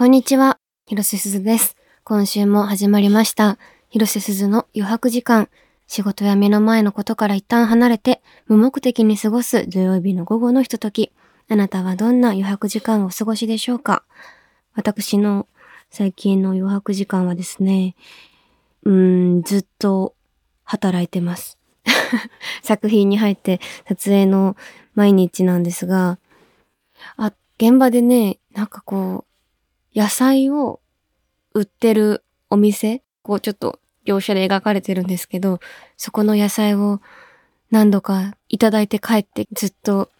こんにちは、広瀬すずです。今週も始まりました。広瀬すずの余白時間。仕事や目の前のことから一旦離れて、無目的に過ごす土曜日の午後のひととき。あなたはどんな余白時間をお過ごしでしょうか？私の最近の余白時間はですね、うーん、ずっと働いてます。作品に入って撮影の毎日なんですが、あ、現場でね、なんかこう、野菜を売ってるお店、こうちょっと描写で描かれてるんですけど、そこの野菜を何度かいただいて帰ってずっと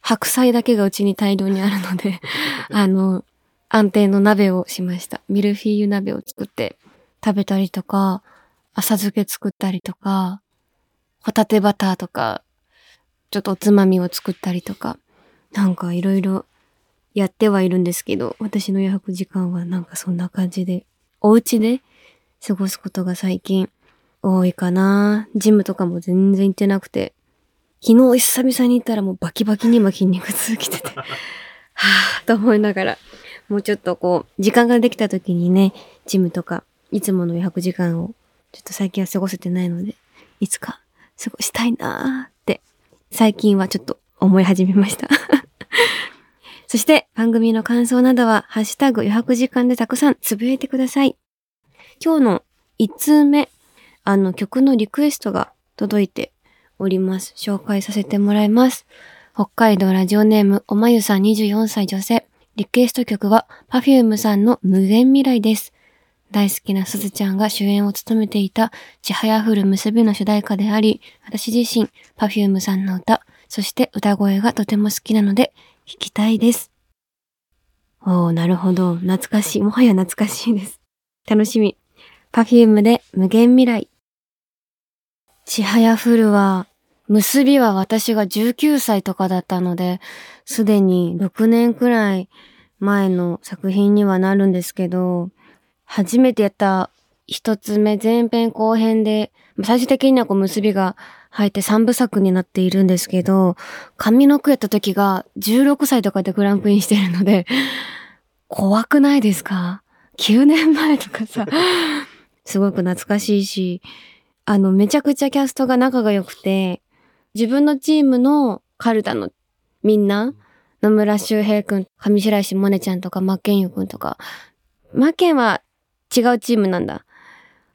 白菜だけがうちに大量にあるので、あの、安定の鍋をしました。ミルフィーユ鍋を作って食べたりとか、浅漬け作ったりとか、ホタテバターとか、ちょっとおつまみを作ったりとか、なんかいろいろやってはいるんですけど、私の余白時間はなんかそんな感じで、お家で過ごすことが最近多いかな。ジムとかも全然行ってなくて、昨日久々に行ったらもうバキバキに今筋肉痛きてて、はぁと思いながら、もうちょっとこう、時間ができた時にね、ジムとか、いつもの余白時間を、ちょっと最近は過ごせてないので、いつか過ごしたいなーって、最近はちょっと思い始めました。そして番組の感想などは、ハッシュタグ余白時間でたくさんつぶやいてください。今日の1通目、あの曲のリクエストが届いております。紹介させてもらいます。北海道ラジオネームおまゆさん24歳女性。リクエスト曲は Perfume さんの無限未来です。大好きなすずちゃんが主演を務めていたちはやふる結びの主題歌であり、私自身 Perfume さんの歌、そして歌声がとても好きなので弾きたいです。おー、なるほど。懐かしい。もはや懐かしいです。楽しみ。Perfume で無限未来。ちはやふるは、結びは私が19歳とかだったので、すでに6年くらい前の作品にはなるんですけど、初めてやった一つ目前編後編で、最終的にはこう結びが入って三部作になっているんですけど、上の句やった時が16歳とかでクランクインしてるので、怖くないですか ?9 年前とかさ、すごく懐かしいし、あの、めちゃくちゃキャストが仲が良くて、自分のチームのカルタのみんな、野村周平くん、上白石萌音ちゃんとか、マッケンユくんとか、マッケンは違うチームなんだ。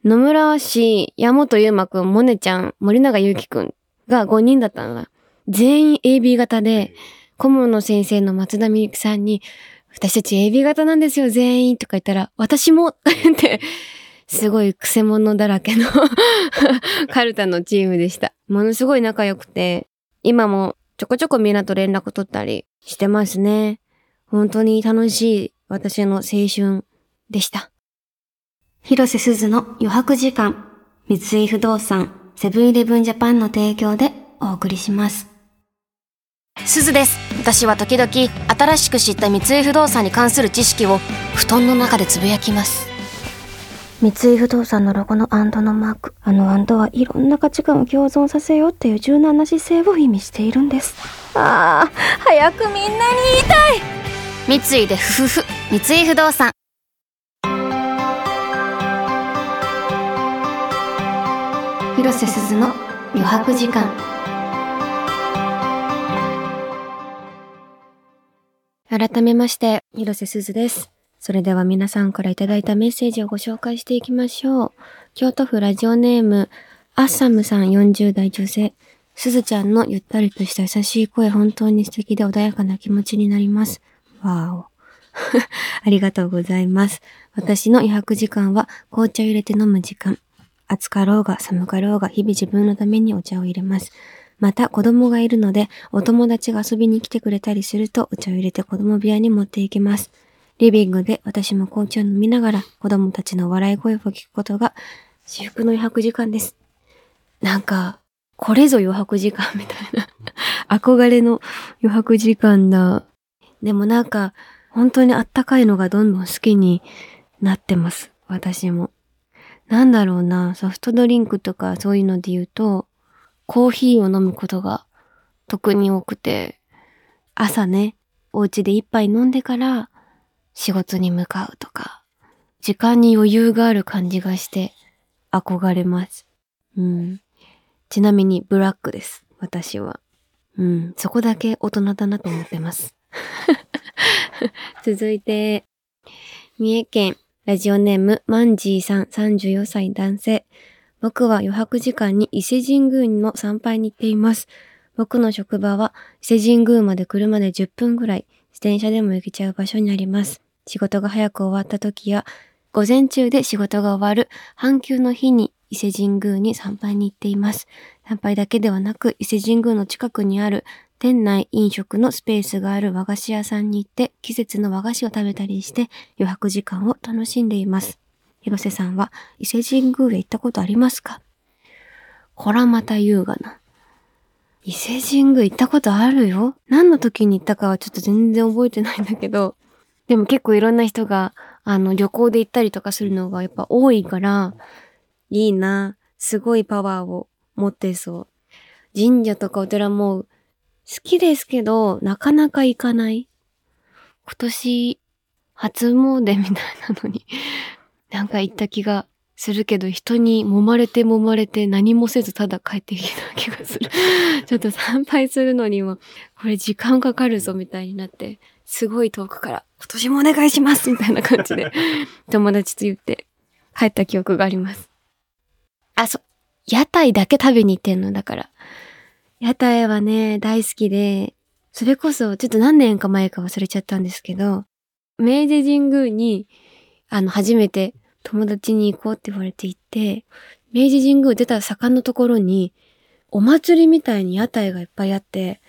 野村氏、山本優馬くん、萌音ちゃん、森永ゆうきくんが5人だったのが、全員 AB 型で、顧問の先生の松田美幸さんに、私たち AB 型なんですよ、全員とか言ったら、私もって、すごい癖者だらけのカルタのチームでした。ものすごい仲良くて、今もちょこちょこみんなと連絡取ったりしてますね。本当に楽しい私の青春でした。広瀬すずの余白時間、三井不動産、セブンイレブンジャパンの提供でお送りします。すずです私は時々新しく知った三井不動産に関する知識を布団の中でつぶやきます三井不動産のロゴのアンドのマーク。あのアンドはいろんな価値観を共存させようっていう柔軟な姿勢を意味しているんです。ああ、早くみんなに言いたい三井でふふふ三井不動産広瀬すずの余白時間。改めまして、広瀬すずです。それでは皆さんからいただいたメッセージをご紹介していきましょう。京都府ラジオネーム、アッサムさん40代女性。すずちゃんのゆったりとした優しい声、本当に素敵で穏やかな気持ちになります。わーお。ありがとうございます。私の余白時間は紅茶入れて飲む時間。暑かろうが寒かろうが日々自分のためにお茶を入れます。また子供がいるのでお友達が遊びに来てくれたりするとお茶を入れて子供部屋に持っていきます。リビングで私も紅茶を飲みながら子供たちの笑い声を聞くことが至福の余白時間です。なんか、これぞ余白時間みたいな。憧れの余白時間だ。でもなんか、本当にあったかいのがどんどん好きになってます。私も。なんだろうな、ソフトドリンクとかそういうので言うと、コーヒーを飲むことが特に多くて、朝ね、お家で一杯飲んでから、仕事に向かうとか、時間に余裕がある感じがして憧れます。うん。ちなみにブラックです。私は。うん。そこだけ大人だなと思ってます。続いて、三重県ラジオネームマンジーさん34歳男性。僕は余白時間に伊勢神宮の参拝に行っています。僕の職場は伊勢神宮まで車で10分ぐらい、自転車でも行けちゃう場所にあります。仕事が早く終わった時や、午前中で仕事が終わる半休の日に伊勢神宮に参拝に行っています。参拝だけではなく、伊勢神宮の近くにある店内飲食のスペースがある和菓子屋さんに行って季節の和菓子を食べたりして余白時間を楽しんでいます。広瀬さんは伊勢神宮へ行ったことありますか？こらまた優雅な。伊勢神宮行ったことあるよ？何の時に行ったかはちょっと全然覚えてないんだけど、でも結構いろんな人が、あの、旅行で行ったりとかするのがやっぱ多いから、いいな。すごいパワーを持ってそう。神社とかお寺も好きですけど、なかなか行かない。今年、初詣みたいなのに なんか行った気がするけど、人に揉まれて揉まれて何もせずただ帰ってきた気がする ちょっと参拝するのには、これ時間かかるぞみたいになって、すごい遠くから、今年もお願いしますみたいな感じで、友達と言って帰った記憶があります。あ、そう、屋台だけ食べに行ってんのだから。屋台はね、大好きで、それこそちょっと何年か前か忘れちゃったんですけど、明治神宮に、あの、初めて友達に行こうって言われて行って、明治神宮出た坂のところに、お祭りみたいに屋台がいっぱいあって、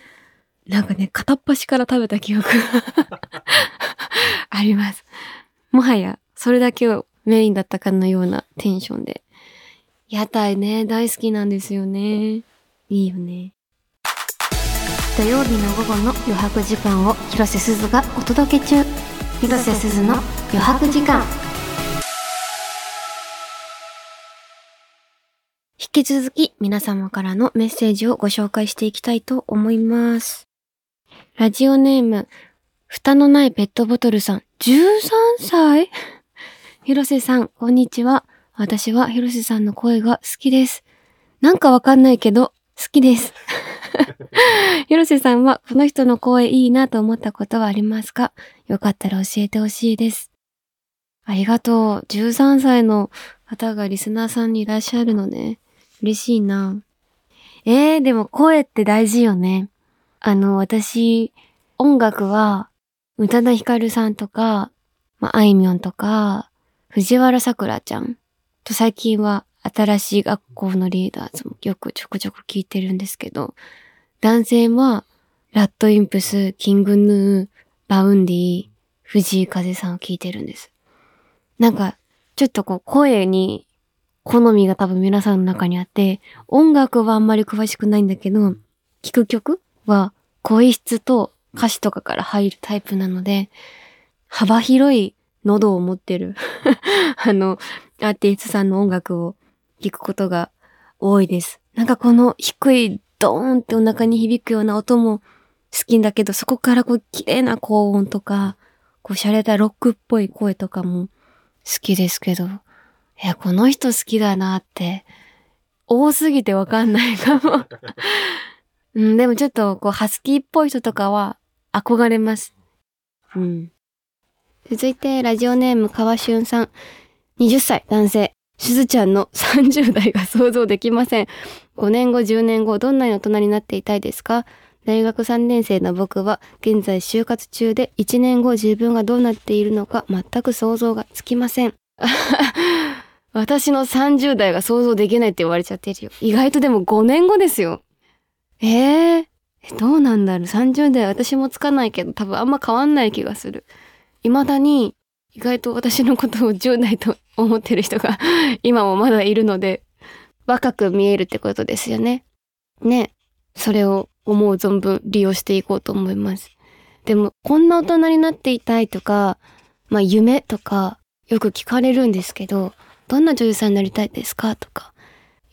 なんかね、片っ端から食べた記憶があります。もはや、それだけをメインだったかのようなテンションで。屋台ね、大好きなんですよね。いいよね。土曜日の午後の余白時間を広瀬すずがお届け中。広瀬すずの余白時間。引き続き皆様からのメッセージをご紹介していきたいと思います。ラジオネーム蓋のないペットボトルさん。13歳？広瀬さんこんにちは。私は広瀬さんの声が好きです。なんかわかんないけど好きです。広瀬さんはこの人の声いいなと思ったことはありますか？よかったら教えてほしいです。ありがとう。13歳の方がリスナーさんにいらっしゃるのね。嬉しいな。えー、でも声って大事よね。あの、私、音楽は、宇多田ヒカルさんとか、まあ、あいみょんとか、藤原さくらちゃんと最近は新しい学校のリーダーズもよくちょこちょこ聞いてるんですけど、男性は、 RADWIMPS、 King Gnu、 Vaundy、藤井風さんを聞いてるんです。なんか、ちょっとこう、声に、好みが多分皆さんの中にあって、音楽はあんまり詳しくないんだけど、聴く曲は声質と歌詞とかから入るタイプなので、幅広い喉を持ってる あの、アーティストさんの音楽を聞くことが多いです。なんかこの低いドーンってお腹に響くような音も好きんだけど、そこからこう綺麗な高音とか、こう洒落たロックっぽい声とかも好きですけど、いや、この人好きだなって、多すぎてわかんないかも うん、でもちょっとこうハスキーっぽい人とかは憧れます。うん。続いて、ラジオネーム川俊さん。20歳男性。しずちゃんの30代が想像できません。5年後、10年後、どんなに大人になっていたいですか？大学3年生の僕は現在就活中で1年後自分がどうなっているのか全く想像がつきません。私の30代が想像できないって言われちゃってるよ。意外とでも5年後ですよ。えー、どうなんだろう ?30 代私もつかないけど多分あんま変わんない気がする。未だに意外と私のことを10代と思ってる人が 今もまだいるので、若く見えるってことですよね。ね。それを思う存分利用していこうと思います。でも、こんな大人になっていたいとか、まあ夢とかよく聞かれるんですけど、どんな女優さんになりたいですか？とか、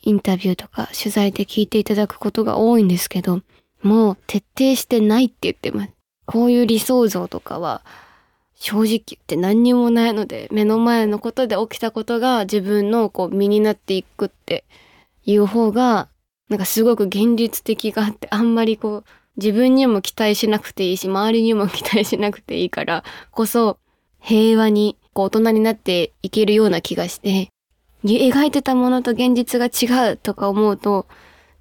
インタビューとか取材で聞いていただくことが多いんですけど、もう徹底してないって言ってます。こういう理想像とかは正直言って何にもないので、目の前のことで起きたことが自分のこう身になっていくっていう方が、なんかすごく現実的があって、あんまりこう、自分にも期待しなくていいし、周りにも期待しなくていいからこそ、平和にこう大人になっていけるような気がして、描いてたものと現実が違うとか思うと、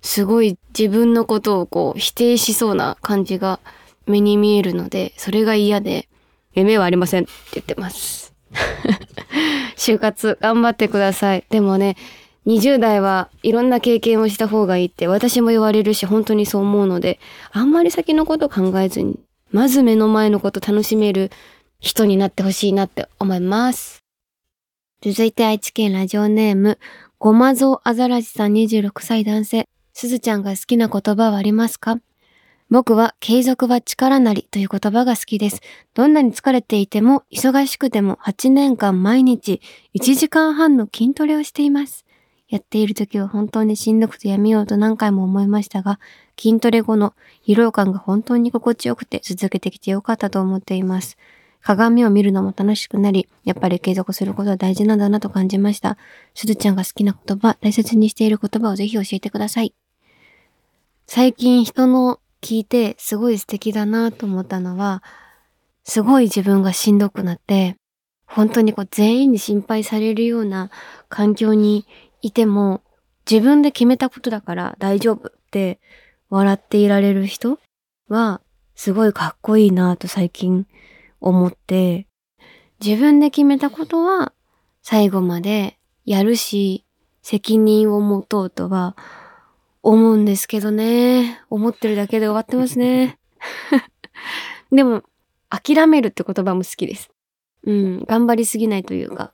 すごい自分のことをこう否定しそうな感じが目に見えるので、それが嫌で、夢はありませんって言ってます。就活頑張ってください。でもね、20代はいろんな経験をした方がいいって私も言われるし本当にそう思うので、あんまり先のこと考えずに、まず目の前のこと楽しめる人になってほしいなって思います。続いて愛知県ラジオネーム、ごまぞうあざらしさん26歳男性。すずちゃんが好きな言葉はありますか？僕は継続は力なりという言葉が好きです。どんなに疲れていても忙しくても8年間毎日1時間半の筋トレをしています。やっている時は本当にしんどくてやめようと何回も思いましたが、筋トレ後の疲労感が本当に心地よくて続けてきてよかったと思っています。鏡を見るのも楽しくなり、やっぱり継続することは大事なんだなと感じました。すずちゃんが好きな言葉、大切にしている言葉をぜひ教えてください。最近人の聞いてすごい素敵だなと思ったのは、すごい自分がしんどくなって、本当にこう全員に心配されるような環境にいても、自分で決めたことだから大丈夫って笑っていられる人は、すごいかっこいいなと最近思って、自分で決めたことは最後までやるし、責任を持とうとは思うんですけどね。思ってるだけで終わってますね。でも、諦めるって言葉も好きです。うん、頑張りすぎないというか、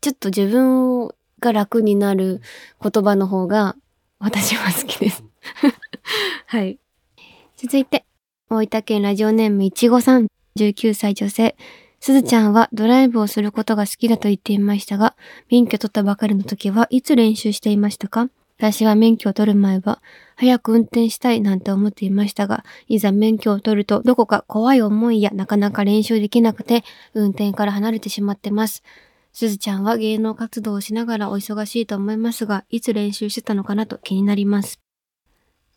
ちょっと自分が楽になる言葉の方が私は好きです。はい。続いて、大分県ラジオネームいちごさん、19歳女性。すずちゃんはドライブをすることが好きだと言っていましたが、免許取ったばかりの時はいつ練習していましたか？私は免許を取る前は、早く運転したいなんて思っていましたが、いざ免許を取るとどこか怖い思いやなかなか練習できなくて、運転から離れてしまってます。すずちゃんは芸能活動をしながらお忙しいと思いますが、いつ練習してたのかなと気になります。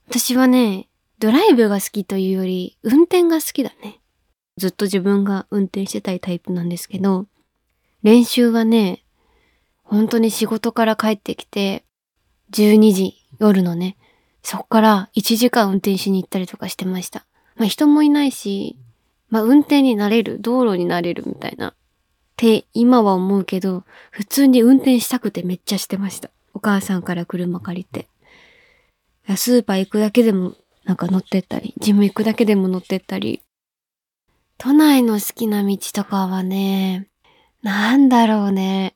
私はね、ドライブが好きというより、運転が好きだね。ずっと自分が運転してたいタイプなんですけど、練習はね、本当に仕事から帰ってきて、12時、夜のね、そっから1時間運転しに行ったりとかしてました。まあ人もいないし、まあ運転になれる、道路になれるみたいな。って今は思うけど、普通に運転したくてめっちゃしてました。お母さんから車借りて。スーパー行くだけでもなんか乗ってったり、ジム行くだけでも乗ってったり。都内の好きな道とかはね、なんだろうね。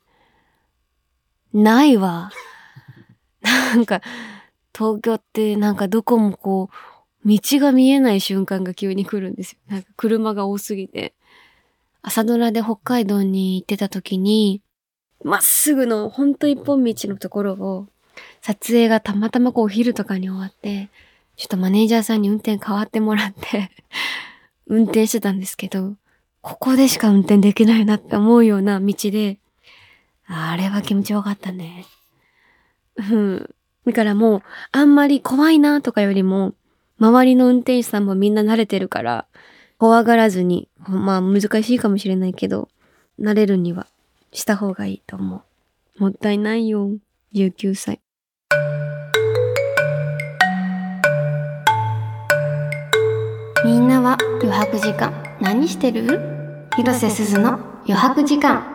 ないわ。なんか、東京ってなんかどこもこう、道が見えない瞬間が急に来るんですよ。なんか車が多すぎて。朝ドラで北海道に行ってた時に、まっすぐのほんと一本道のところを、撮影がたまたまこうお昼とかに終わって、ちょっとマネージャーさんに運転変わってもらって 運転してたんですけど、ここでしか運転できないなって思うような道で、あれは気持ちよかったね。うん。だからもう、あんまり怖いなとかよりも、周りの運転手さんもみんな慣れてるから、怖がらずに、まあ難しいかもしれないけど、慣れるにはした方がいいと思う。もったいないよ。19歳。みんなは余白時間何してる？広瀬すずの余白時間。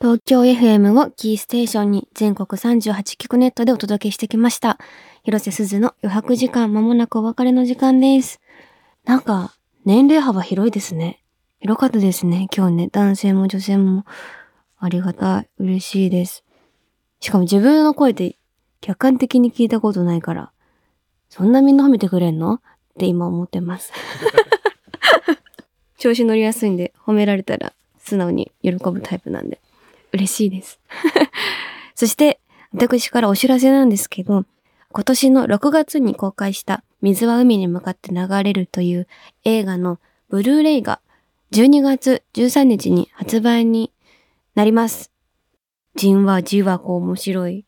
東京 FM をキーステーションに全国38局ネットでお届けしてきました。広瀬すずの余白時間まもなくお別れの時間です。なんか、年齢幅広いですね。広かったですね。今日ね、男性も女性もありがたい。嬉しいです。しかも自分の声って客観的に聞いたことないから、そんなみんな褒めてくれんの？って今思ってます。調子乗りやすいんで、褒められたら素直に喜ぶタイプなんで。嬉しいです。そして、私からお知らせなんですけど、今年の6月に公開した水は海に向かって流れるという映画のブルーレイが12月13日に発売になります。じんわじわこう面白い、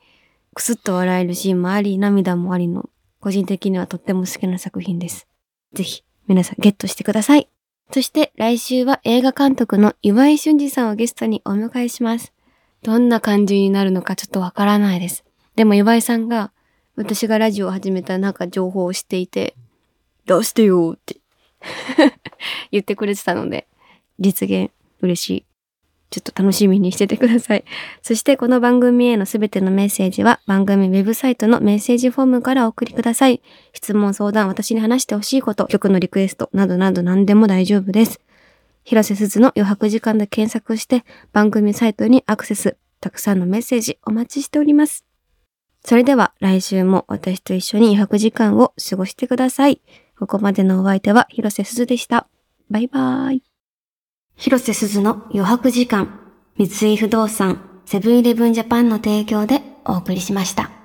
くすっと笑えるシーンもあり、涙もありの、個人的にはとっても好きな作品です。ぜひ、皆さんゲットしてください。そして来週は映画監督の岩井俊二さんをゲストにお迎えします。どんな感じになるのかちょっとわからないです。でも岩井さんが私がラジオを始めたなんか情報を知っていて、出してよって 言ってくれてたので、実現嬉しい。ちょっと楽しみにしててください。そしてこの番組へのすべてのメッセージは番組ウェブサイトのメッセージフォームからお送りください。質問、相談、私に話してほしいこと、曲のリクエストなどなど何でも大丈夫です。広瀬すずの余白時間で検索して番組サイトにアクセス。たくさんのメッセージお待ちしております。それでは来週も私と一緒に余白時間を過ごしてください。ここまでのお相手は広瀬すずでした。バイバーイ。広瀬すずの余白時間。三井不動産、セブンイレブンジャパンの提供でお送りしました。